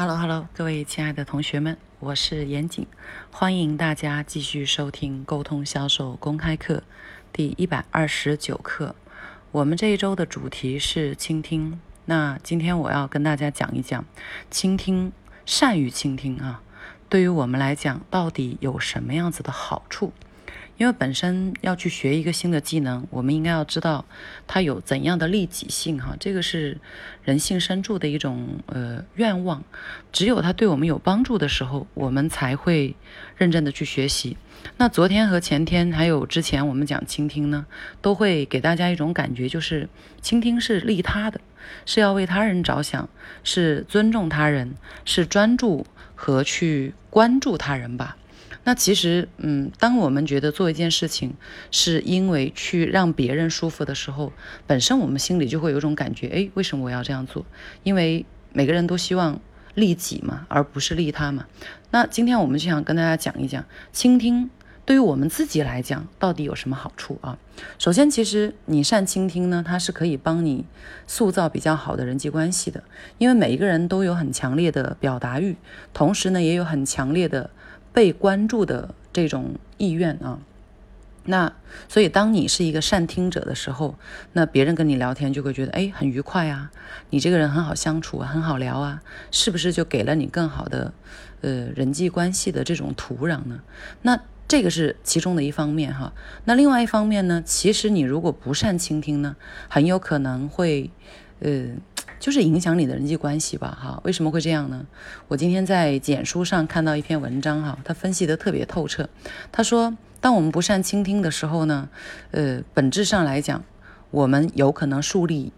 Hello Hello，各位亲爱的同学们，我是严谨，欢迎大家继续收听沟通销售公开课第一百二十九课。我们这一周的主题是倾听。那今天我要跟大家讲一讲倾听，善于倾听啊，对于我们来讲到底有什么样子的好处？因为本身要去学一个新的技能，我们应该要知道它有怎样的利己性哈，这个是人性深处的一种呃愿望。只有它对我们有帮助的时候，我们才会认真的去学习。那昨天和前天还有之前我们讲倾听呢，都会给大家一种感觉，就是倾听是利他的，是要为他人着想，是尊重他人，是专注和去关注他人吧。那其实，嗯，当我们觉得做一件事情是因为去让别人舒服的时候，本身我们心里就会有种感觉，哎，为什么我要这样做？因为每个人都希望利己嘛，而不是利他嘛。那今天我们就想跟大家讲一讲，倾听对于我们自己来讲到底有什么好处啊？首先，其实你善倾听呢，它是可以帮你塑造比较好的人际关系的，因为每一个人都有很强烈的表达欲，同时呢，也有很强烈的。被关注的这种意愿啊，那所以当你是一个善听者的时候，那别人跟你聊天就会觉得哎很愉快啊，你这个人很好相处，很好聊啊，是不是就给了你更好的呃人际关系的这种土壤呢？那这个是其中的一方面哈。那另外一方面呢，其实你如果不善倾听呢，很有可能会呃。就是影响你的人际关系吧，哈，为什么会这样呢？我今天在简书上看到一篇文章，哈，他分析的特别透彻。他说，当我们不善倾听的时候呢，呃，本质上来讲，我们有可能树立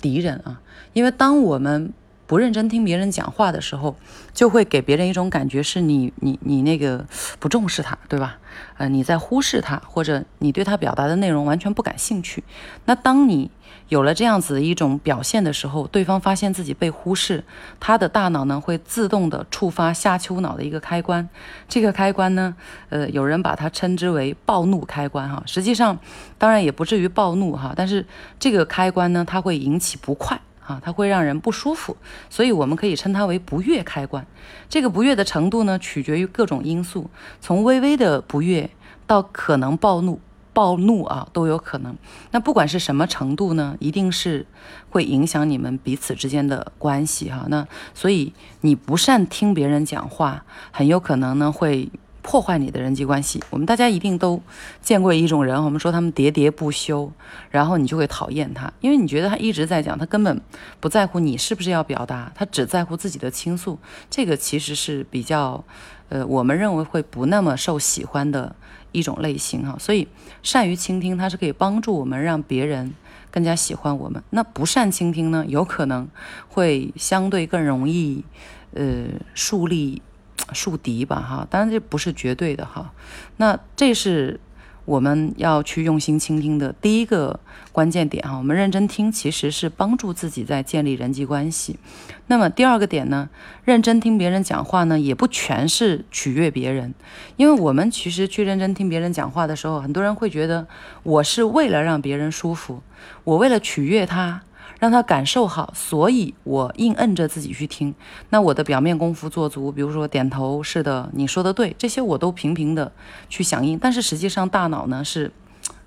敌人啊，因为当我们不认真听别人讲话的时候，就会给别人一种感觉，是你你你那个不重视他，对吧？呃，你在忽视他，或者你对他表达的内容完全不感兴趣。那当你有了这样子一种表现的时候，对方发现自己被忽视，他的大脑呢会自动的触发下丘脑的一个开关。这个开关呢，呃，有人把它称之为暴怒开关哈。实际上，当然也不至于暴怒哈，但是这个开关呢，它会引起不快啊，它会让人不舒服，所以我们可以称它为不悦开关。这个不悦的程度呢，取决于各种因素，从微微的不悦到可能暴怒。暴怒啊，都有可能。那不管是什么程度呢，一定是会影响你们彼此之间的关系哈。那所以你不善听别人讲话，很有可能呢会破坏你的人际关系。我们大家一定都见过一种人，我们说他们喋喋不休，然后你就会讨厌他，因为你觉得他一直在讲，他根本不在乎你是不是要表达，他只在乎自己的倾诉。这个其实是比较，呃，我们认为会不那么受喜欢的。一种类型哈，所以善于倾听，它是可以帮助我们让别人更加喜欢我们。那不善倾听呢，有可能会相对更容易，呃，树立树敌吧哈。当然这不是绝对的哈。那这是。我们要去用心倾听的第一个关键点哈，我们认真听其实是帮助自己在建立人际关系。那么第二个点呢，认真听别人讲话呢，也不全是取悦别人，因为我们其实去认真听别人讲话的时候，很多人会觉得我是为了让别人舒服，我为了取悦他。让他感受好，所以我硬摁着自己去听。那我的表面功夫做足，比如说点头，是的，你说的对，这些我都频频的去响应。但是实际上大脑呢是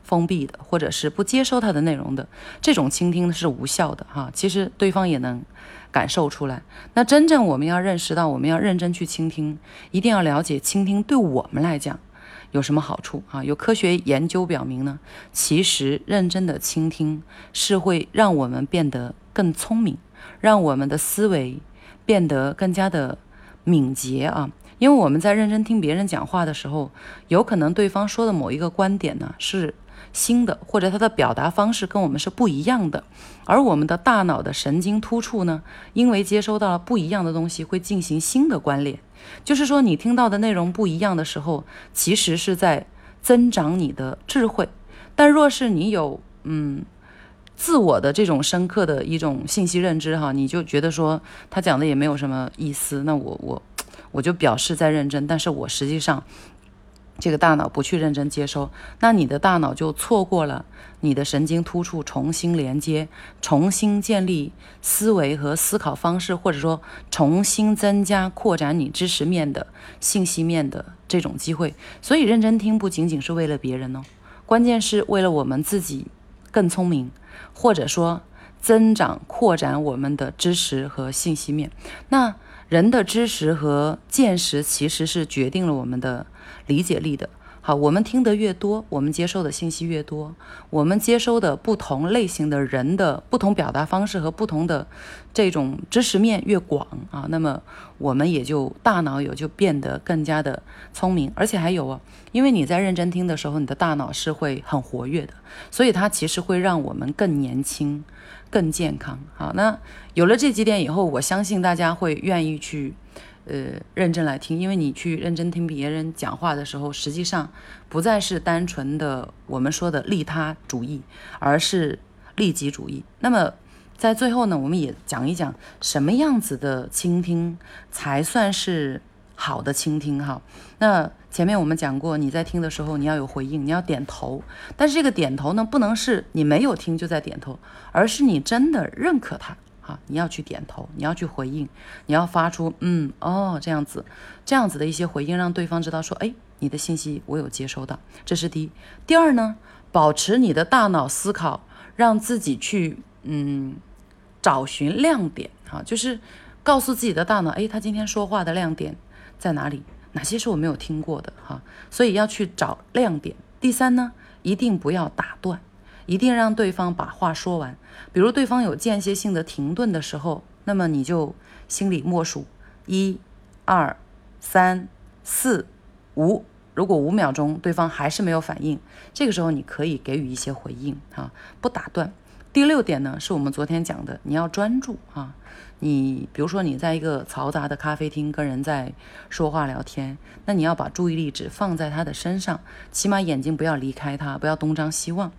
封闭的，或者是不接收他的内容的，这种倾听是无效的哈。其实对方也能感受出来。那真正我们要认识到，我们要认真去倾听，一定要了解倾听对我们来讲。有什么好处啊？有科学研究表明呢，其实认真的倾听是会让我们变得更聪明，让我们的思维变得更加的敏捷啊。因为我们在认真听别人讲话的时候，有可能对方说的某一个观点呢是。新的或者他的表达方式跟我们是不一样的，而我们的大脑的神经突触呢，因为接收到了不一样的东西，会进行新的关联。就是说，你听到的内容不一样的时候，其实是在增长你的智慧。但若是你有嗯自我的这种深刻的一种信息认知哈，你就觉得说他讲的也没有什么意思，那我我我就表示在认真，但是我实际上。这个大脑不去认真接收，那你的大脑就错过了你的神经突触重新连接、重新建立思维和思考方式，或者说重新增加、扩展你知识面的信息面的这种机会。所以，认真听不仅仅是为了别人哦，关键是为了我们自己更聪明，或者说增长、扩展我们的知识和信息面。那人的知识和见识其实是决定了我们的。理解力的好，我们听得越多，我们接收的信息越多，我们接收的不同类型的人的不同表达方式和不同的这种知识面越广啊，那么我们也就大脑也就变得更加的聪明，而且还有啊，因为你在认真听的时候，你的大脑是会很活跃的，所以它其实会让我们更年轻、更健康。好，那有了这几点以后，我相信大家会愿意去。呃，认真来听，因为你去认真听别人讲话的时候，实际上不再是单纯的我们说的利他主义，而是利己主义。那么在最后呢，我们也讲一讲什么样子的倾听才算是好的倾听哈。那前面我们讲过，你在听的时候你要有回应，你要点头，但是这个点头呢，不能是你没有听就在点头，而是你真的认可他。好，你要去点头，你要去回应，你要发出嗯哦这样子，这样子的一些回应，让对方知道说，哎，你的信息我有接收到，这是第一。第二呢，保持你的大脑思考，让自己去嗯找寻亮点哈，就是告诉自己的大脑，哎，他今天说话的亮点在哪里？哪些是我没有听过的哈？所以要去找亮点。第三呢，一定不要打断。一定让对方把话说完。比如对方有间歇性的停顿的时候，那么你就心里默数一、二、三、四、五。如果五秒钟对方还是没有反应，这个时候你可以给予一些回应啊，不打断。第六点呢，是我们昨天讲的，你要专注啊。你比如说你在一个嘈杂的咖啡厅跟人在说话聊天，那你要把注意力只放在他的身上，起码眼睛不要离开他，不要东张西望。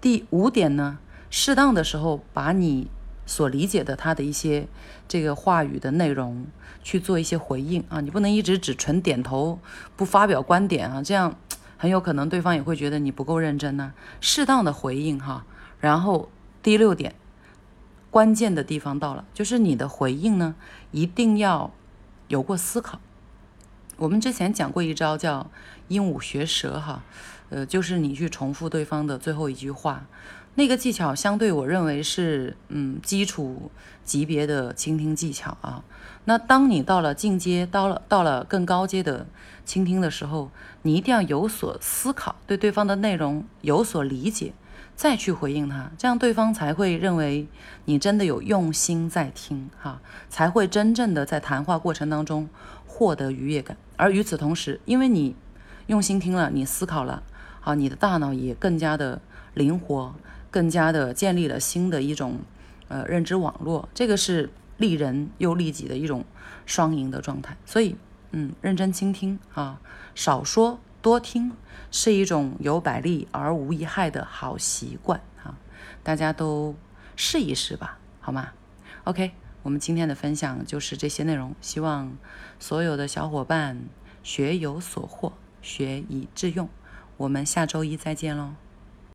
第五点呢，适当的时候把你所理解的他的一些这个话语的内容去做一些回应啊，你不能一直只纯点头不发表观点啊，这样很有可能对方也会觉得你不够认真呢。适当的回应哈，然后第六点，关键的地方到了，就是你的回应呢一定要有过思考。我们之前讲过一招叫鹦鹉学舌哈。呃，就是你去重复对方的最后一句话，那个技巧相对我认为是嗯基础级别的倾听技巧啊。那当你到了进阶，到了到了更高阶的倾听的时候，你一定要有所思考，对对方的内容有所理解，再去回应他，这样对方才会认为你真的有用心在听哈，才会真正的在谈话过程当中获得愉悦感。而与此同时，因为你用心听了，你思考了。啊，你的大脑也更加的灵活，更加的建立了新的一种呃认知网络，这个是利人又利己的一种双赢的状态。所以，嗯，认真倾听啊，少说多听，是一种有百利而无一害的好习惯啊，大家都试一试吧，好吗？OK，我们今天的分享就是这些内容，希望所有的小伙伴学有所获，学以致用。我们下周一再见喽。